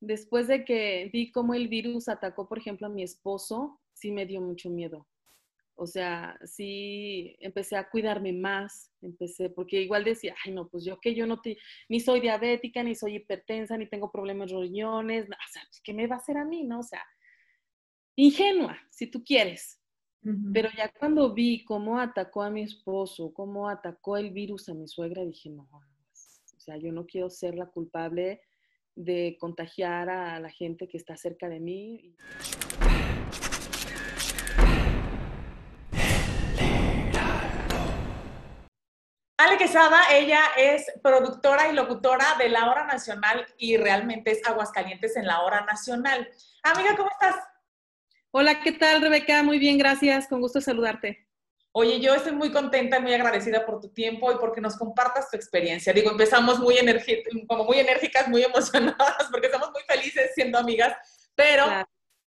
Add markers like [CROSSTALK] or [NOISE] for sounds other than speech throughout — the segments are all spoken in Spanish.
después de que vi cómo el virus atacó, por ejemplo, a mi esposo, sí me dio mucho miedo. O sea, sí empecé a cuidarme más, empecé, porque igual decía, ay, no, pues yo que yo no te, ni soy diabética, ni soy hipertensa, ni tengo problemas de riñones, o sea, pues, ¿qué me va a hacer a mí, no? O sea, ingenua, si tú quieres. Pero ya cuando vi cómo atacó a mi esposo, cómo atacó el virus a mi suegra, dije, no, o sea, yo no quiero ser la culpable de contagiar a la gente que está cerca de mí. Ale Quesada, ella es productora y locutora de la Hora Nacional y realmente es Aguascalientes en la Hora Nacional. Amiga, ¿cómo estás? Hola, ¿qué tal, Rebeca? Muy bien, gracias. Con gusto saludarte. Oye, yo estoy muy contenta y muy agradecida por tu tiempo y porque nos compartas tu experiencia. Digo, empezamos muy como muy enérgicas, muy [LAUGHS] emocionadas, porque estamos muy felices siendo amigas, pero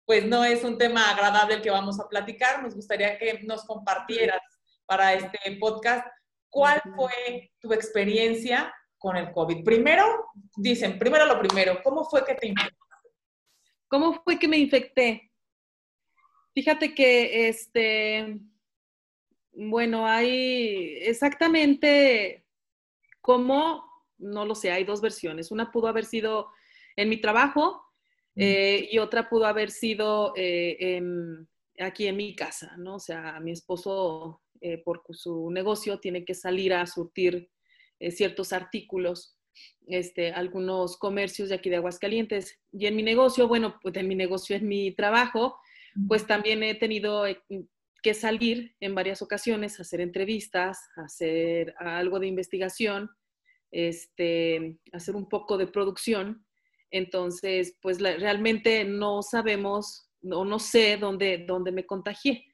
pues no es un tema agradable el que vamos a platicar. Nos gustaría que nos compartieras para este podcast ¿Cuál fue tu experiencia con el COVID? Primero, dicen, primero lo primero, ¿cómo fue que te infectaste? ¿Cómo fue que me infecté? Fíjate que, este, bueno, hay exactamente cómo, no lo sé, hay dos versiones. Una pudo haber sido en mi trabajo eh, y otra pudo haber sido eh, aquí en mi casa, ¿no? O sea, mi esposo eh, por su negocio tiene que salir a surtir ciertos artículos, este, algunos comercios de aquí de Aguascalientes. Y en mi negocio, bueno, pues en mi negocio, en mi trabajo, pues también he tenido que salir en varias ocasiones a hacer entrevistas, hacer algo de investigación, este, hacer un poco de producción. Entonces, pues realmente no sabemos o no sé dónde, dónde me contagié.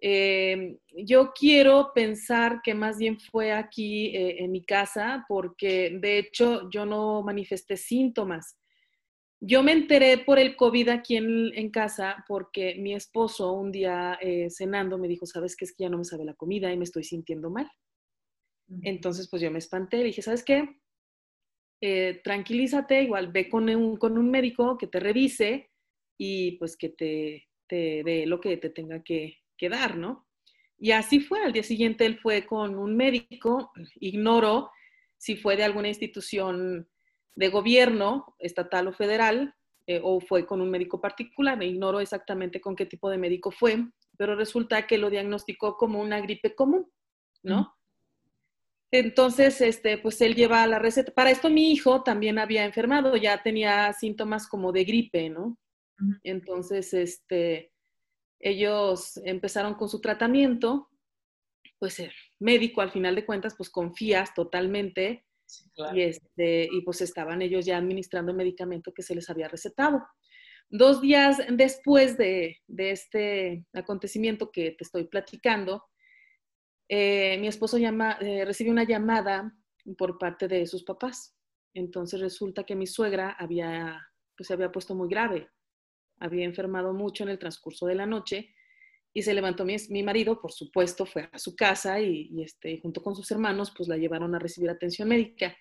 Eh, yo quiero pensar que más bien fue aquí eh, en mi casa porque de hecho yo no manifesté síntomas. Yo me enteré por el COVID aquí en, casa porque mi esposo un día eh, cenando me dijo, sabes qué es que ya no me sabe la comida y me estoy sintiendo mal. Entonces pues yo me espanté, le dije, ¿sabes qué? tranquilízate, igual ve con un, con un médico que te revise y pues que te, te dé lo que te tenga que, quedar, ¿no? Y así fue, al día siguiente él fue con un médico, ignoro si fue de alguna institución de gobierno, estatal o federal, eh, o fue con un médico particular, ignoro exactamente con qué tipo de médico fue, pero resulta que lo diagnosticó como una gripe común, ¿no? Entonces, este, pues él lleva la receta. Para esto mi hijo también había enfermado, ya tenía síntomas como de gripe, ¿no? Entonces, este, ellos empezaron con su tratamiento, pues el médico al final de cuentas pues confías totalmente y, este, y pues estaban ellos ya administrando el medicamento que se les había recetado. Dos días después de, este acontecimiento que te estoy platicando, eh, mi esposo llama, eh, recibe una llamada por parte de sus papás. Entonces resulta que mi suegra había, pues, se había puesto muy grave había enfermado mucho en el transcurso de la noche y se levantó mi, mi marido, por supuesto, fue a su casa y, este, junto con sus hermanos, pues la llevaron a recibir atención médica.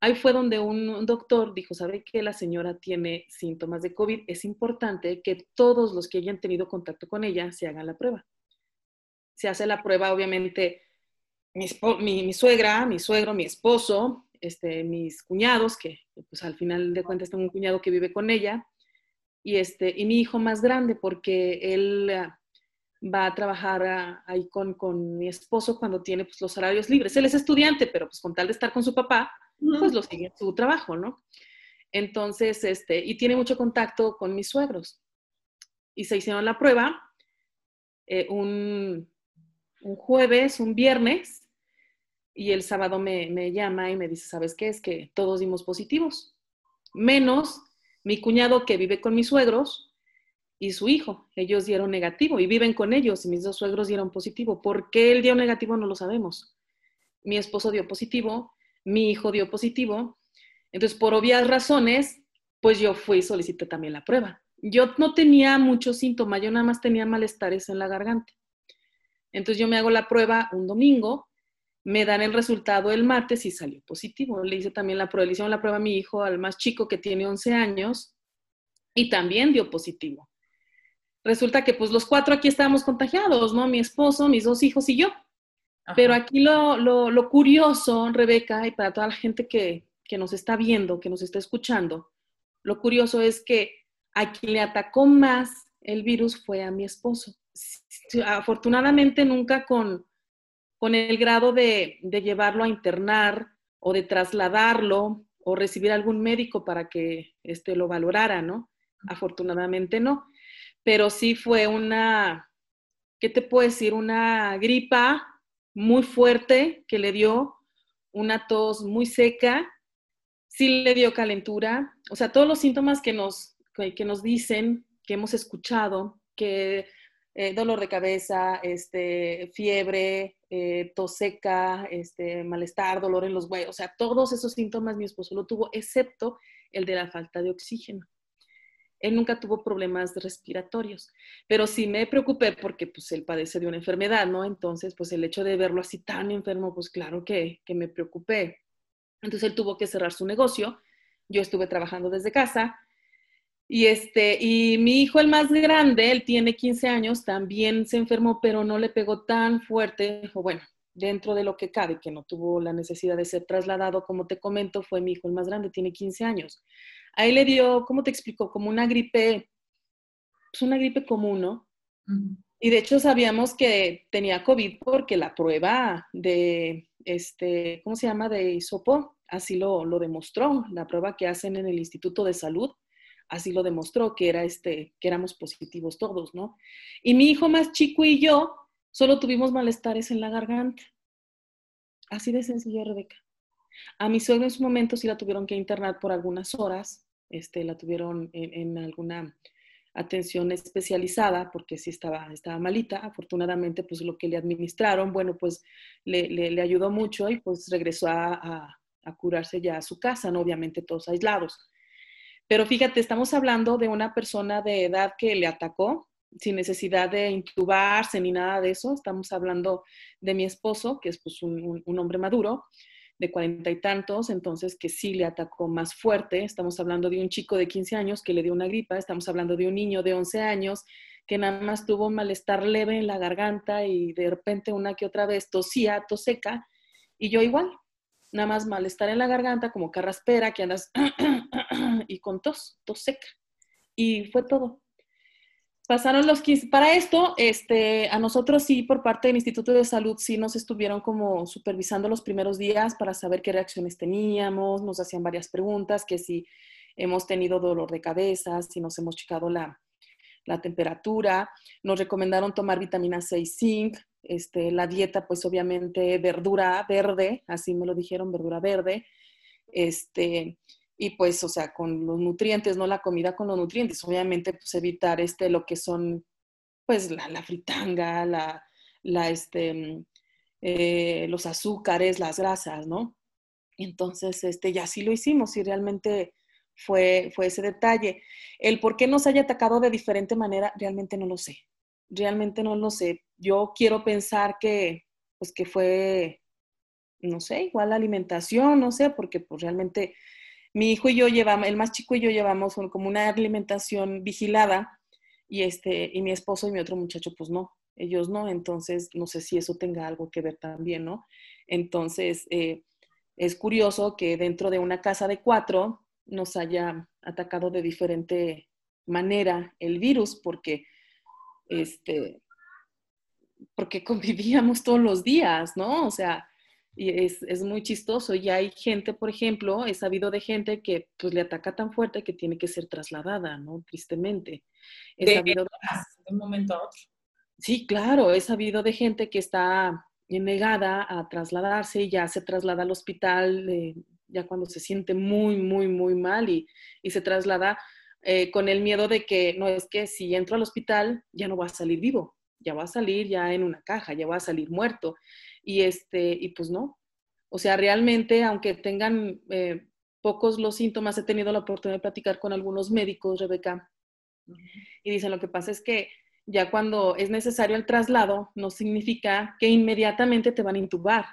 Ahí fue donde un, doctor dijo, sabe que la señora tiene síntomas de COVID, es importante que todos los que hayan tenido contacto con ella se hagan la prueba. Se hace la prueba, obviamente, mi, mi, suegra, mi suegro, mi esposo, este, mis cuñados, que pues al final de cuentas tengo un cuñado que vive con ella, y, este, y mi hijo más grande, porque él ah, va a trabajar ah, ahí con, con, mi esposo cuando tiene pues, los horarios libres. Él es estudiante, pero pues con tal de estar con su papá, pues lo sigue su trabajo, ¿no? Entonces, este, y tiene mucho contacto con mis suegros. Y se hicieron la prueba eh, un, un, jueves, un viernes, y el sábado me, me llama y me dice, ¿sabes qué? Es que todos dimos positivos, menos mi cuñado que vive con mis suegros y su hijo. Ellos dieron negativo y viven con ellos y mis dos suegros dieron positivo. ¿Por qué él dio negativo? No lo sabemos. Mi esposo dio positivo, mi hijo dio positivo. Entonces, por obvias razones, pues yo fui y solicité también la prueba. Yo no tenía muchos síntomas, yo nada más tenía malestares en la garganta. Entonces yo me hago la prueba un domingo me dan el resultado el martes y salió positivo. Le hice también la prueba, le hicieron la prueba a mi hijo, al más chico que tiene 11 años, y también dio positivo. Resulta que pues los cuatro aquí estábamos contagiados, ¿no? Mi esposo, mis dos hijos y yo. Pero aquí lo, lo, curioso, Rebeca, y para toda la gente que, que nos está viendo, que nos está escuchando, lo curioso es que a quien le atacó más el virus fue a mi esposo. Afortunadamente nunca con, con el grado de, de, llevarlo a internar o de trasladarlo o recibir algún médico para que este, lo valorara, ¿no? Afortunadamente no. Pero sí fue una, ¿qué te puedo decir? Una gripa muy fuerte que le dio, una tos muy seca, sí le dio calentura, o sea, todos los síntomas que nos, que nos dicen, que hemos escuchado, que eh, dolor de cabeza, este, fiebre, eh, tos seca, este, malestar, dolor en los huesos, o sea, todos esos síntomas mi esposo lo tuvo, excepto el de la falta de oxígeno. Él nunca tuvo problemas respiratorios, pero sí me preocupé porque pues él padece de una enfermedad, ¿no? Entonces, pues el hecho de verlo así tan enfermo, pues claro que, que me preocupé. Entonces él tuvo que cerrar su negocio, yo estuve trabajando desde casa y este, y mi hijo el más grande, él tiene 15 años, también se enfermó, pero no le pegó tan fuerte, o bueno, dentro de lo que cabe, que no tuvo la necesidad de ser trasladado, como te comento, fue mi hijo el más grande, tiene 15 años. Ahí le dio, ¿cómo te explico? Como una gripe, pues una gripe común, ¿no? Y de hecho sabíamos que tenía COVID porque la prueba de, este, ¿cómo se llama? De isopo, así lo, lo demostró, la prueba que hacen en el Instituto de Salud así lo demostró, que, era este, que éramos positivos todos, ¿no? Y mi hijo más chico y yo solo tuvimos malestares en la garganta. Así de sencillo, Rebeca. A mi suegra en su momento sí la tuvieron que internar por algunas horas, este, la tuvieron en, alguna atención especializada porque sí estaba, estaba malita. Afortunadamente, pues lo que le administraron, bueno, pues le, le, ayudó mucho y pues regresó a, a, curarse ya a su casa, ¿no? Obviamente todos aislados. Pero fíjate, estamos hablando de una persona de edad que le atacó sin necesidad de intubarse ni nada de eso. Estamos hablando de mi esposo, que es pues, un, hombre maduro, de cuarenta y tantos, entonces que sí le atacó más fuerte. Estamos hablando de un chico de 15 años que le dio una gripa, estamos hablando de un niño de 11 años que nada más tuvo un malestar leve en la garganta y de repente una que otra vez tosía, tos seca, y yo igual, nada más malestar en la garganta, como carraspera, que andas [CLEARS THROAT] y con tos, tos seca. Y fue todo. Pasaron los 15. Para esto, este, a nosotros sí, por parte del Instituto de Salud, sí nos estuvieron como supervisando los primeros días para saber qué reacciones teníamos, nos hacían varias preguntas, que si hemos tenido dolor de cabeza, si nos hemos checado la, la temperatura, nos recomendaron tomar vitamina C y zinc, este, la dieta, pues obviamente verdura verde, así me lo dijeron, verdura verde, este, y pues, o sea, con los nutrientes, no la comida con los nutrientes, obviamente, pues evitar este, lo que son, pues, la, la fritanga, la, la, este, eh, los azúcares, las grasas, ¿no? Entonces, este, ya sí lo hicimos y realmente fue, fue ese detalle. El por qué nos haya atacado de diferente manera, realmente no lo sé realmente no lo sé. Yo quiero pensar que, pues que fue, no sé, igual la alimentación, no sé, porque pues realmente mi hijo y yo llevamos, el más chico y yo llevamos como una alimentación vigilada y este, y mi esposo y mi otro muchacho, pues no, ellos no, entonces no sé si eso tenga algo que ver también, ¿no? Entonces, eh, es curioso que dentro de una casa de cuatro nos haya atacado de diferente manera el virus, porque este, porque [LAUGHS] convivíamos todos los días, ¿no? O sea, y es, es, muy chistoso. Y hay gente, por ejemplo, he sabido de gente que pues le ataca tan fuerte que tiene que ser trasladada, ¿no? Tristemente. He sabido [LAUGHS] de, un momento a otro. Sí, claro, he sabido de gente que está negada a trasladarse y ya se traslada al hospital, eh, ya cuando se siente muy, muy, muy mal y, y se traslada eh, con el miedo de que no es que si entro al hospital ya no va a salir vivo, ya va a salir ya en una caja, ya va a salir muerto. Y, este, y pues no. O sea, realmente, aunque tengan eh, pocos los síntomas, he tenido la oportunidad de platicar con algunos médicos, Rebeca, y dicen lo que pasa es que ya cuando es necesario el traslado, no significa que inmediatamente te van a intubar.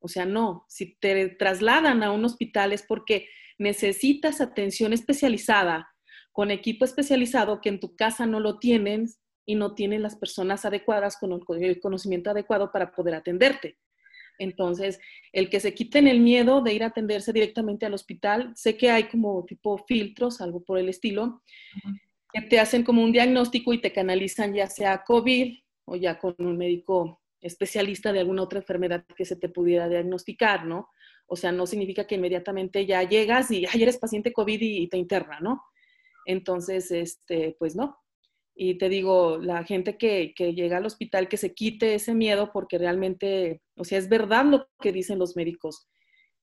O sea, no, si te trasladan a un hospital es porque necesitas atención especializada con equipo especializado que en tu casa no lo tienen y no tienen las personas adecuadas con el conocimiento adecuado para poder atenderte. Entonces, el que se quiten el miedo de ir a atenderse directamente al hospital, sé que hay como tipo filtros, algo por el estilo, que te hacen como un diagnóstico y te canalizan ya sea COVID o ya con un médico especialista de alguna otra enfermedad que se te pudiera diagnosticar, ¿no? O sea, no significa que inmediatamente ya llegas y, ay, eres paciente COVID y, te interna, ¿no? Entonces, este, pues no, y te digo, la gente que, que, llega al hospital, que se quite ese miedo porque realmente, o sea, es verdad lo que dicen los médicos.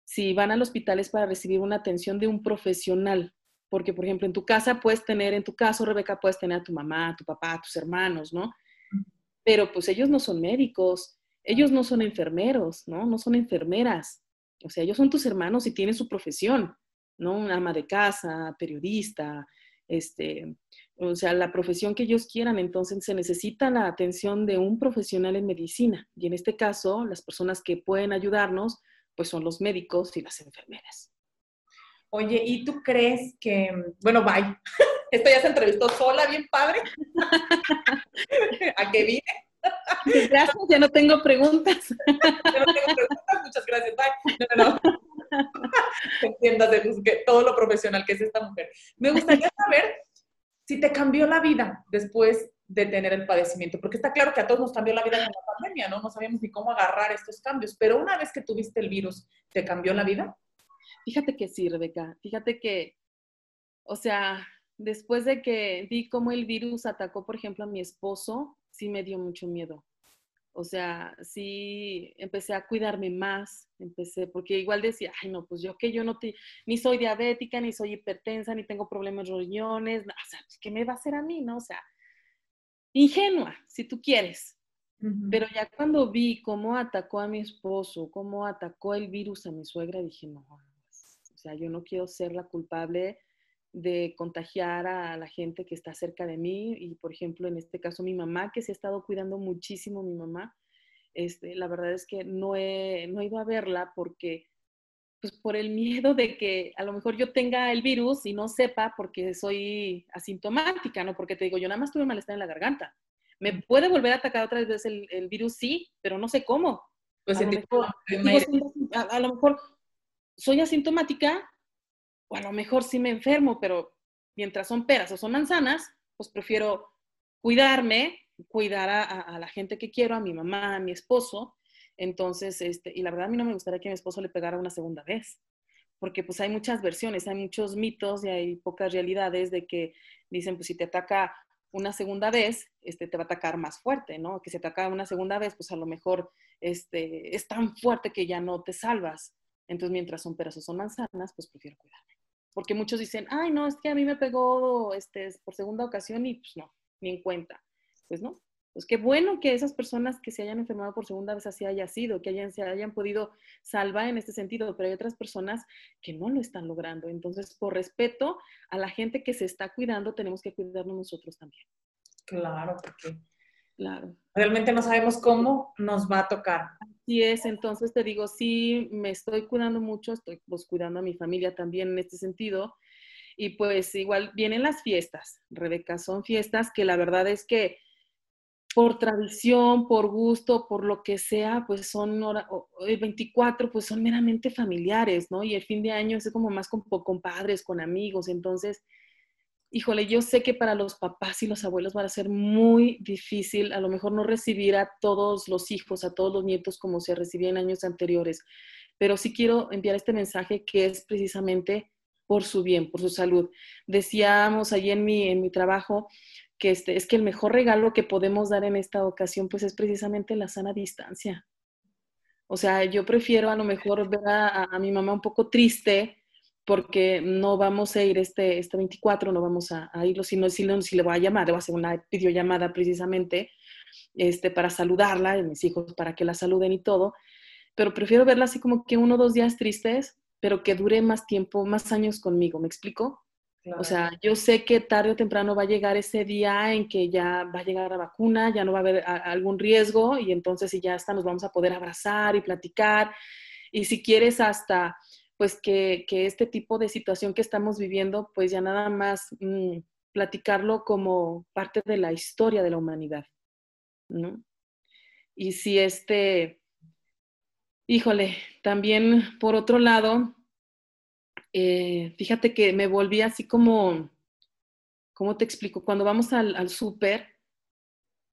Si van al hospital es para recibir una atención de un profesional, porque por ejemplo en tu casa puedes tener, en tu caso, Rebeca, puedes tener a tu mamá, a tu papá, a tus hermanos, ¿no? Pero pues ellos no son médicos, ellos no son enfermeros, ¿no? No son enfermeras. O sea, ellos son tus hermanos y tienen su profesión, ¿no? Un ama de casa, periodista, este, o sea, la profesión que ellos quieran. Entonces se necesita la atención de un profesional en medicina. Y en este caso, las personas que pueden ayudarnos, pues son los médicos y las enfermeras. Oye, ¿y tú crees que, bueno, bye, [LAUGHS] esto ya se entrevistó sola, bien padre, [LAUGHS] a que vine? Gracias, ya no tengo preguntas. [LAUGHS] Ya no tengo preguntas, muchas gracias, bye. No, no, no. Entiendas de todo lo profesional que es esta mujer. Me gustaría [LAUGHS] saber si te cambió la vida después de tener el padecimiento, porque está claro que a todos nos cambió la vida con la pandemia, ¿no? No sabíamos ni cómo agarrar estos cambios, pero una vez que tuviste el virus, ¿te cambió la vida? Fíjate que sí, Rebeca, fíjate que, o sea, después de que vi cómo el virus atacó, por ejemplo, a mi esposo, sí me dio mucho miedo. O sea, sí empecé a cuidarme más, empecé, porque igual decía, ay, no, pues yo que yo no te, ni soy diabética, ni soy hipertensa, ni tengo problemas de riñones, o sea, pues, ¿qué me va a hacer a mí, no? O sea, ingenua, si tú quieres. Pero ya cuando vi cómo atacó a mi esposo, cómo atacó el virus a mi suegra, dije, no, o sea, yo no quiero ser la culpable de contagiar a la gente que está cerca de mí y, por ejemplo, en este caso mi mamá, que se ha estado cuidando muchísimo, mi mamá, este, la verdad es que no he, no he ido a verla porque, pues por el [LAUGHS] miedo de que a lo mejor yo tenga el virus y no sepa porque soy asintomática, ¿no? Porque te digo, yo nada más tuve malestar en la garganta. Me puede volver a atacar otra vez el, el virus, sí, pero no sé cómo. Pues a, lo mejor, a lo mejor soy asintomática, o a lo mejor sí me enfermo, pero mientras son peras o son manzanas, pues prefiero cuidarme, cuidar a, la gente que quiero, a mi mamá, a mi esposo. Entonces, este, y la verdad a mí no me gustaría que mi esposo le pegara una segunda vez, porque pues hay muchas versiones, hay muchos mitos y hay pocas realidades de que dicen, pues si te ataca una segunda vez, este, te va a atacar más fuerte, ¿no? Que si te ataca una segunda vez, pues a lo mejor este, es tan fuerte que ya no te salvas. Entonces, mientras son peras o son manzanas, pues prefiero cuidarme. Porque muchos dicen, ay, no, es que a mí me pegó este, por segunda ocasión y pues no, ni en cuenta. Pues no. Pues qué bueno que esas personas que se hayan enfermado por segunda vez así haya sido, que hayan, se hayan podido salvar en este sentido, pero hay otras personas que no lo están logrando. Entonces, por respeto a la gente que se está cuidando, tenemos que cuidarnos nosotros también. Claro, porque Claro. Realmente no sabemos cómo nos va a tocar. Así es, entonces te digo, sí, me estoy cuidando mucho, estoy pues cuidando a mi familia también en este sentido. Y pues igual vienen las fiestas, Rebeca, son fiestas que la verdad es que por tradición, por gusto, por lo que sea, pues son el 24, pues son meramente familiares, ¿no? Y el fin de año es como más con, con padres, con amigos, entonces híjole, yo sé que para los papás y los abuelos va a ser muy difícil, a lo mejor no recibir a todos los hijos, a todos los nietos como se recibía en años anteriores, pero sí quiero enviar este mensaje que es precisamente por su bien, por su salud. Decíamos allí en mi, en mi trabajo que este, es que el mejor regalo que podemos dar en esta ocasión pues es precisamente la sana distancia. O sea, yo prefiero a lo mejor ver a, a mi mamá un poco triste, porque no vamos a ir este, este 24, no vamos a, irlo, sino si, si le voy a llamar, le voy a hacer una videollamada precisamente este, para saludarla, y mis hijos para que la saluden y todo, pero prefiero verla así como que uno o dos días tristes, pero que dure más tiempo, más años conmigo, ¿me explico? O sea, yo sé que tarde o temprano va a llegar ese día en que ya va a llegar la vacuna, ya no va a haber algún riesgo y entonces si ya está nos vamos a poder abrazar y platicar y si quieres hasta pues que, este tipo de situación que estamos viviendo, pues ya nada más mm, platicarlo como parte de la historia de la humanidad, ¿no? Y si este, híjole, también por otro lado, eh, fíjate que me volví así como, ¿cómo te explico? Cuando vamos al, al súper,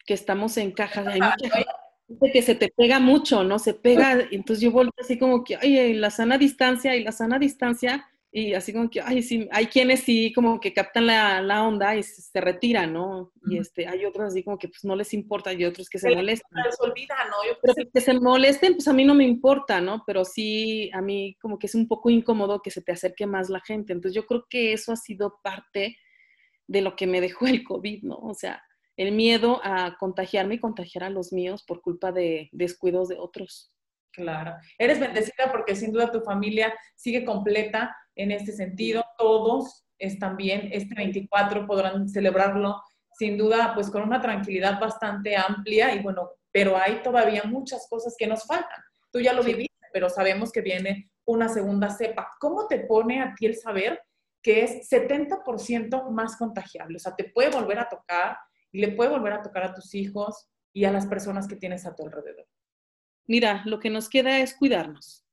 que estamos en cajas, hay mucha que se te pega mucho, ¿no? Se pega, entonces yo vuelvo así como que, ay, la sana distancia y la sana distancia, y así como que, ay, sí, hay quienes sí como que captan la, la onda y se, retiran, ¿no? Y este, hay otros así como que pues no les importa y otros que se molestan. Se olvida, ¿no? Pero que se molesten, pues a mí no me importa, ¿no? Pero sí, a mí como que es un poco incómodo que se te acerque más la gente. Entonces yo creo que eso ha sido parte de lo que me dejó el COVID, ¿no? O sea, el miedo a contagiarme y contagiar a los míos por culpa de descuidos de otros. Claro. Eres bendecida porque sin duda tu familia sigue completa en este sentido. Todos están bien. Este 24 podrán celebrarlo sin duda pues con una tranquilidad bastante amplia y bueno, pero hay todavía muchas cosas que nos faltan. Tú ya lo viviste, pero sabemos que viene una segunda cepa. ¿Cómo te pone a ti el saber que es 70% más contagiable? O sea, te puede volver a tocar, y le puede volver a tocar a tus hijos y a las personas que tienes a tu alrededor. Mira, lo que nos queda es cuidarnos.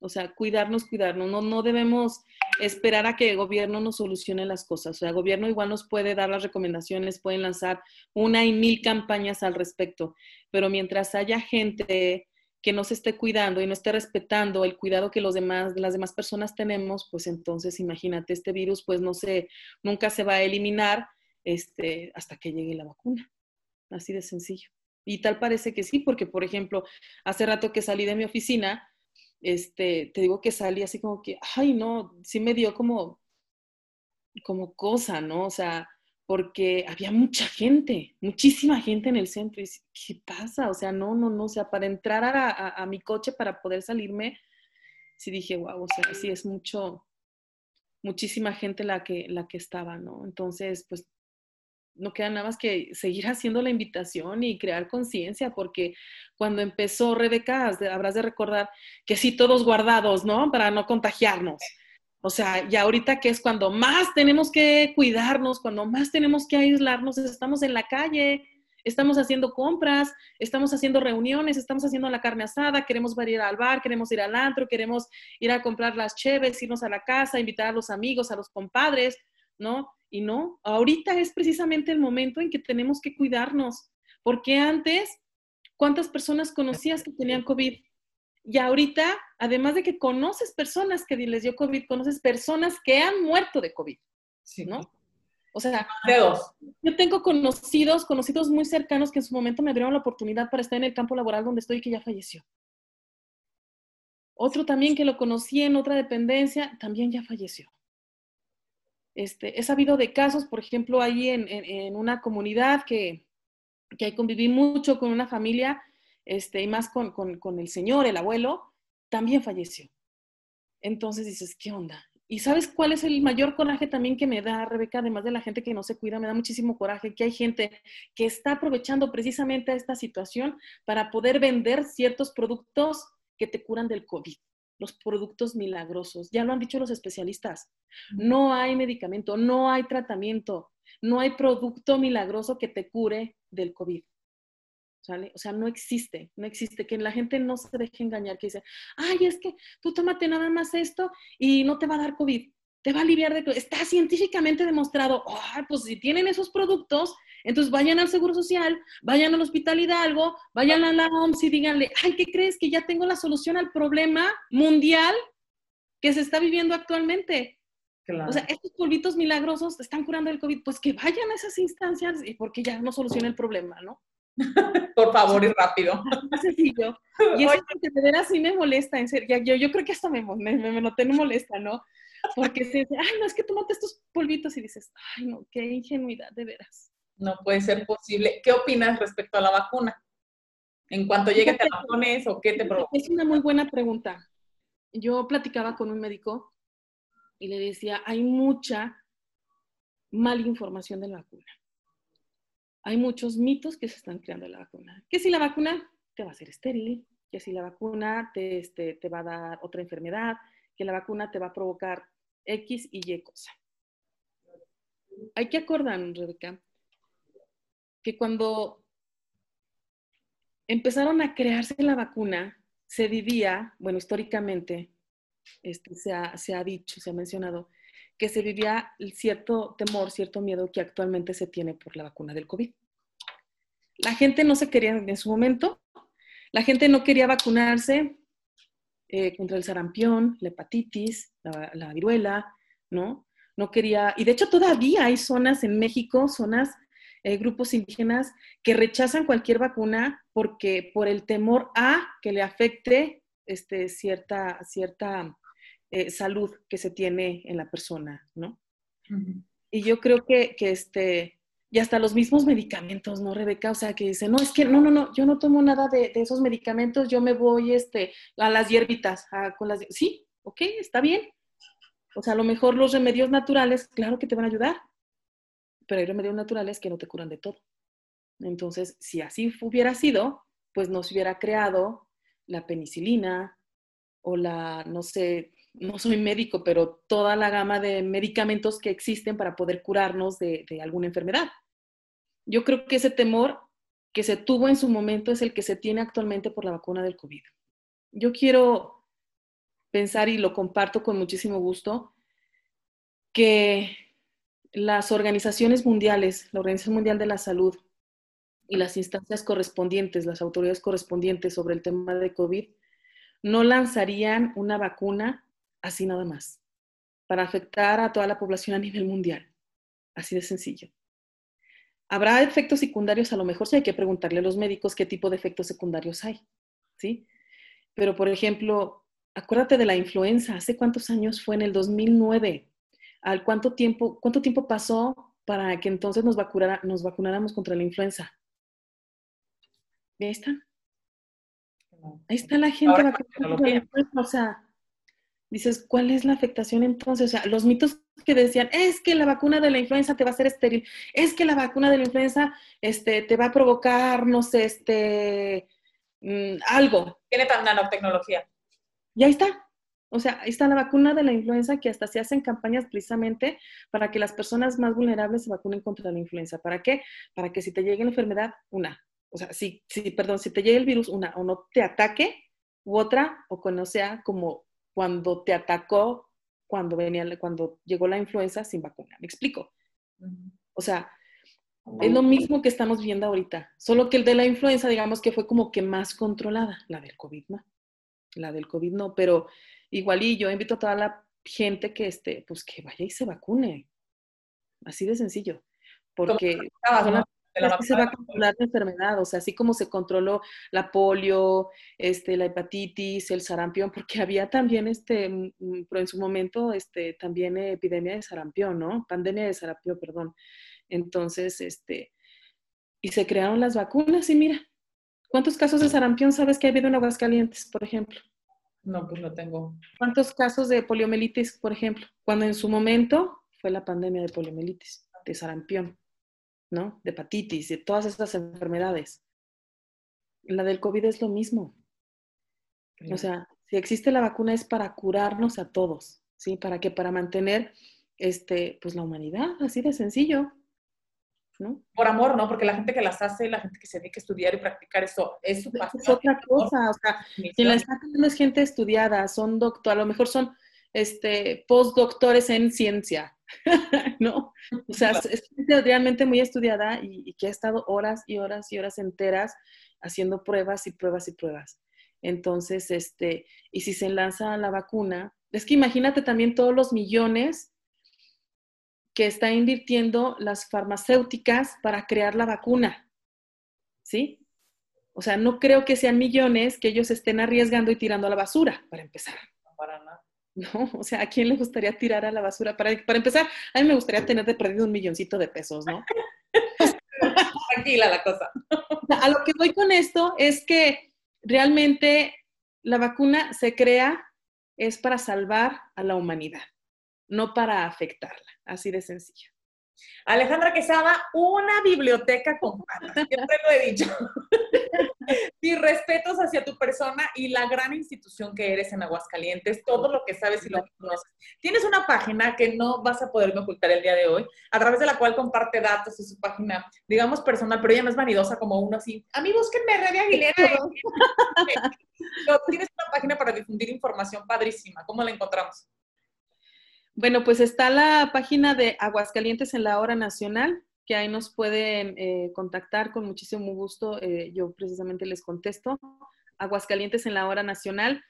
O sea, cuidarnos, cuidarnos. No, no debemos esperar a que el gobierno nos solucione las cosas. O sea, el gobierno igual nos puede dar las recomendaciones, pueden lanzar una y mil campañas al respecto, pero mientras haya gente que no se esté cuidando y no esté respetando el cuidado que los demás, las demás personas tenemos, pues entonces imagínate, este virus pues no se, nunca se va a eliminar este, hasta que llegue la vacuna. Así de sencillo. Y tal parece que sí, porque por ejemplo, hace rato que salí de mi oficina, este, te digo que salí así como que, ay, no, sí me dio como, como cosa, ¿no? O sea, porque había mucha gente, muchísima gente en el centro. Y ¿qué pasa? O sea, no, no, no, o sea, para entrar a, a mi coche, para poder salirme, sí dije, wow, o sea, sí es mucho, muchísima gente la que, la que estaba, ¿no? Entonces, pues no queda nada más que seguir [LAUGHS] haciendo la invitación y crear conciencia, porque cuando empezó Rebeca, habrás de recordar que sí, todos guardados, ¿no? Para no contagiarnos. O sea, y ahorita que es cuando más tenemos que cuidarnos, cuando más tenemos que aislarnos, estamos en la calle, estamos haciendo compras, estamos haciendo reuniones, estamos haciendo la carne asada, queremos ir al bar, queremos ir al antro, queremos ir a comprar las cheves, irnos a la casa, invitar a los amigos, a los compadres, ¿no? Y no, ahorita es precisamente el momento en que tenemos que cuidarnos, porque antes, ¿cuántas personas conocías que tenían COVID? Y ahorita, además de que conoces personas que les dio COVID, conoces personas que han muerto de COVID, ¿no? O sea, yo tengo conocidos, conocidos muy cercanos que en su momento me abrieron la oportunidad para estar en el campo laboral donde estoy y que ya falleció. Otro también que lo conocí en otra dependencia, también ya falleció. Este, he sabido de casos, por ejemplo, ahí en, una comunidad que, que ahí conviví mucho con una familia, este, y más con, con, el señor, el abuelo, también falleció. Entonces dices, ¿qué onda? ¿Y sabes cuál es el mayor coraje también que me da, Rebeca? Además de la gente que no se cuida, me da muchísimo coraje que hay gente que está aprovechando precisamente esta situación para poder vender ciertos productos que te curan del COVID los productos milagrosos. Ya lo han dicho los especialistas. No hay medicamento, no hay tratamiento, no hay producto milagroso que te cure del COVID. ¿Sale? O sea, no existe, no existe. Que la gente no se deje engañar, que dice, ay, es que tú tómate nada más esto y no te va a dar COVID, te va a aliviar de COVID. Está científicamente demostrado, ay, pues si tienen esos productos, entonces vayan al Seguro Social, vayan al Hospital Hidalgo, vayan a la OMS y díganle, ay, ¿qué crees? Que ya tengo la solución al problema mundial que se está viviendo actualmente. O sea, estos polvitos milagrosos están curando el COVID, pues que vayan a esas instancias y porque ya no soluciona el problema, ¿no? [LAUGHS] Por favor y rápido. [LAUGHS] sencillo. Y eso que de veras sí me molesta, en serio. Yo, yo creo que hasta me, me, me noté no molesta, ¿no? Porque se dice, ay, no, es que tómate estos polvitos y dices, ay, no, qué ingenuidad, de veras no puede ser posible. ¿Qué opinas respecto a la vacuna? En cuanto llegue, ¿te la pones o qué te provoca? Es una muy buena pregunta. Yo platicaba con un médico y le decía, hay mucha mala información de la vacuna. Hay muchos mitos que se están creando de la vacuna. Que si la vacuna te va a hacer estéril, que si la vacuna te, este, te va a dar otra enfermedad, que la vacuna te va a provocar X y Y cosa. Hay que acordar, Rebeca, que cuando empezaron a crearse la vacuna, se vivía, bueno, históricamente, este, se, ha, se ha dicho, se ha mencionado, que se vivía cierto temor, cierto miedo que actualmente se tiene por la vacuna del COVID. La gente no se quería en su momento, la gente no quería vacunarse eh, contra el sarampión, la hepatitis, la, viruela, ¿no? No quería, y de hecho todavía hay zonas en México, zonas, eh, grupos indígenas que rechazan cualquier vacuna porque por el temor a que le afecte este, cierta, cierta eh, salud que se tiene en la persona, ¿no? Y yo creo que, que, este, y hasta los mismos medicamentos, ¿no, Rebeca? O sea, que dicen, no, es que no, no, no, yo no tomo nada de, esos medicamentos, yo me voy este, a las hierbitas, con las... Sí, ok, está bien. O sea, a lo mejor los remedios naturales, claro que te van a ayudar, pero hay remedios naturales que no te curan de todo. Entonces, si así hubiera sido, pues no se hubiera creado la penicilina o la, no sé, no soy médico, pero toda la gama de medicamentos que existen para poder curarnos de, alguna enfermedad. Yo creo que ese temor que se tuvo en su momento es el que se tiene actualmente por la vacuna del COVID. Yo quiero pensar, y lo comparto con muchísimo gusto, que las organizaciones mundiales, la Organización Mundial de la Salud y las instancias correspondientes, las autoridades correspondientes sobre el tema de COVID, no lanzarían una vacuna así nada más, para afectar a toda la población a nivel mundial. Así de sencillo. Habrá efectos secundarios, a lo mejor sí hay que preguntarle a los médicos qué tipo de efectos secundarios hay, ¿sí? Pero, por ejemplo, acuérdate de la influenza, ¿hace cuántos años fue? En el 2009. ¿Al cuánto tiempo, cuánto tiempo pasó para que entonces nos, nos vacunáramos contra la influenza? Ahí están. Ahí está la gente vacunada O sea, dices, ¿cuál es la afectación entonces? O sea, los mitos que decían, es que la vacuna de la influenza te va a hacer estéril, es que la vacuna de la influenza este, te va a provocar, no sé, este, mm, algo. Tiene tan nanotecnología. Y ahí está. O sea, ahí está la vacuna de la influenza que hasta se hacen campañas precisamente para que las personas más vulnerables se vacunen contra la influenza. ¿Para qué? Para que si te llegue la enfermedad, una. O sea, si, si perdón, si te llegue el virus, una, o no te ataque, u otra, o que no sea como cuando te atacó, cuando, venía, cuando llegó la influenza sin vacuna. ¿Me explico? O sea, es lo mismo que estamos viendo ahorita, solo que el de la influenza, digamos que fue como que más controlada, la del COVID no, la del COVID no, pero igual y yo invito a toda la gente que esté, pues que vaya y se vacune, así de sencillo, porque se va a controlar la enfermedad, o sea, así como se controló la polio, este, la hepatitis, el sarampión, porque había también, este, mm, mm, pero en su momento, este, también epidemia de sarampión, ¿no? Pandemia de sarampión, perdón. Entonces, este, y se crearon las vacunas y mira, ¿cuántos casos de sarampión sabes que ha habido en Aguascalientes, por ejemplo? No, pues no tengo. ¿Cuántos casos de poliomielitis, por ejemplo? Cuando en su momento fue la pandemia de poliomielitis, de sarampión. ¿no? De hepatitis, de todas estas enfermedades. La del COVID es lo mismo. O sea, si existe la vacuna es para curarnos a todos, ¿sí? Para que para mantener este, pues la humanidad, así de sencillo. ¿No? Por amor, ¿no? Porque la gente que las hace, la gente que se dedica a estudiar y practicar eso, es su pasión. Es otra cosa, o sea, quien la está haciendo es gente estudiada, son doctor, a lo mejor son este, postdoctores en ciencia, [LAUGHS] ¿no? O sea, es realmente muy estudiada y, que ha estado horas y horas y horas enteras haciendo pruebas y pruebas y pruebas. Entonces, este, y si se lanza la vacuna, es que imagínate también todos los millones que está invirtiendo las farmacéuticas para crear la vacuna, ¿sí? O sea, no creo que sean millones que ellos estén arriesgando y tirando a la basura, para empezar. para nada. ¿no? O sea, ¿a quién le gustaría tirar a la basura? Para, para empezar, a mí me gustaría tener de perdido un milloncito de pesos, ¿no? [LAUGHS] Tranquila la cosa. A lo que voy con esto es que realmente la vacuna se crea es para salvar a la humanidad, no para afectarla, así de sencillo. Alejandra Quesada, una biblioteca con patas, siempre lo he dicho. [LAUGHS] Mis respetos hacia tu persona y la gran institución que eres en Aguascalientes, todo lo que sabes y lo que conoces. Tienes una página que no vas a poderme ocultar el día de hoy, a través de la cual comparte datos de su página, digamos personal, pero ella no es vanidosa como uno así. A mí búsquenme Redia Aguilera. [LAUGHS] tienes una página para difundir información padrísima. ¿Cómo la encontramos? Bueno, pues está la página de Aguascalientes en la hora nacional, que ahí nos pueden eh, contactar con muchísimo gusto. Eh, yo precisamente les contesto. Aguascalientes en la hora nacional.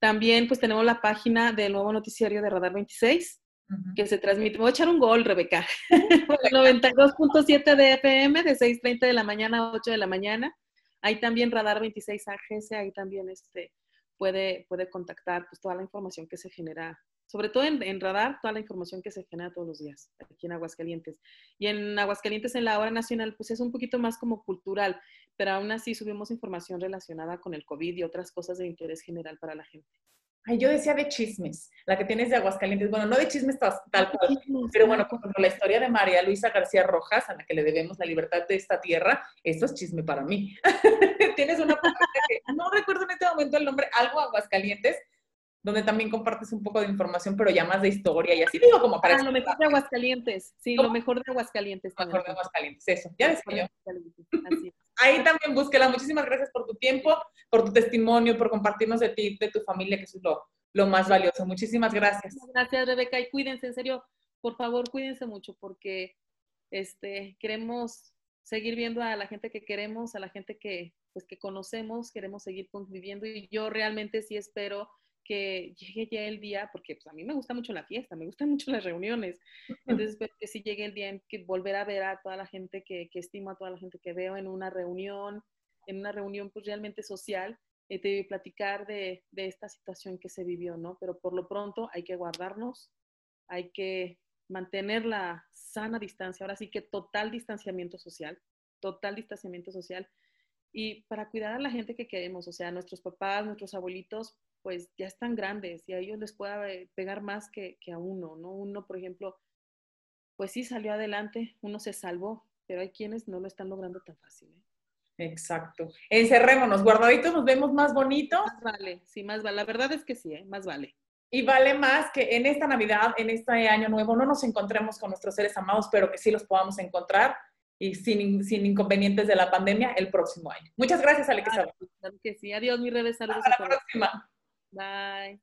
También pues tenemos la página del nuevo noticiario de Radar 26, que se transmite. voy a echar un gol, Rebeca. [LAUGHS] 92.7 de FM, de 6.30 de la mañana a 8 de la mañana. Ahí también Radar 26 AGS, ahí también este, puede, puede contactar pues, toda la información que se genera sobre todo en, radar, toda la información que se genera todos los días aquí en Aguascalientes. Y en Aguascalientes, en la hora nacional, pues es un poquito más como cultural, pero aún así subimos información relacionada con el COVID y otras cosas de interés general para la gente. Ay, yo decía de chismes, la que tienes de Aguascalientes. Bueno, no de chismes tal, cual, pero bueno, por ejemplo, la historia de María Luisa García Rojas, a la que le debemos la libertad de esta tierra, eso es chisme para mí. [LAUGHS] tienes una que no recuerdo en este momento el nombre, algo Aguascalientes, donde también compartes un poco de información, pero ya más de historia y así digo como para... Ah, lo mejor de Aguascalientes, sí, lo mejor de Aguascalientes. Lo mejor de Aguascalientes, eso, ya decía [LAUGHS] Ahí también búsquela. Muchísimas gracias por tu tiempo, por tu testimonio, por compartirnos de ti, de tu familia, que eso es lo, lo más valioso. Muchísimas gracias. Gracias, Rebeca, y cuídense, en serio, por favor, cuídense mucho, porque este, queremos seguir viendo a la gente que queremos, a la gente que, pues, que conocemos, queremos seguir conviviendo, y yo realmente sí espero que llegue ya el día, porque pues, a mí me gusta mucho la fiesta, me gustan mucho las reuniones, entonces espero que sí llegue el día en que volver a ver a toda la gente que, que estimo, a toda la gente que veo en una reunión, en una reunión pues realmente social, y eh, platicar de, de esta situación que se vivió, ¿no? Pero por lo pronto hay que guardarnos, hay que mantener la sana distancia, ahora sí que total distanciamiento social, total distanciamiento social, y para cuidar a la gente que queremos, o sea, nuestros papás, nuestros abuelitos, pues ya están grandes y a ellos les puede pegar más que, a uno, ¿no? Uno, por ejemplo, pues sí salió adelante, uno se salvó, pero hay quienes no lo están logrando tan fácil. ¿eh? Exacto. Encerrémonos, guardaditos, nos vemos más bonito. Más vale, sí, más vale. La verdad es que sí, ¿eh? más vale. Y vale más que en esta Navidad, en este año nuevo, no nos encontremos con nuestros seres amados, pero que sí los podamos encontrar y sin, sin inconvenientes de la pandemia el próximo año. Muchas gracias, Ale Claro, que sí. Adiós, mi revés. Saludos. Hasta la próxima. Bye.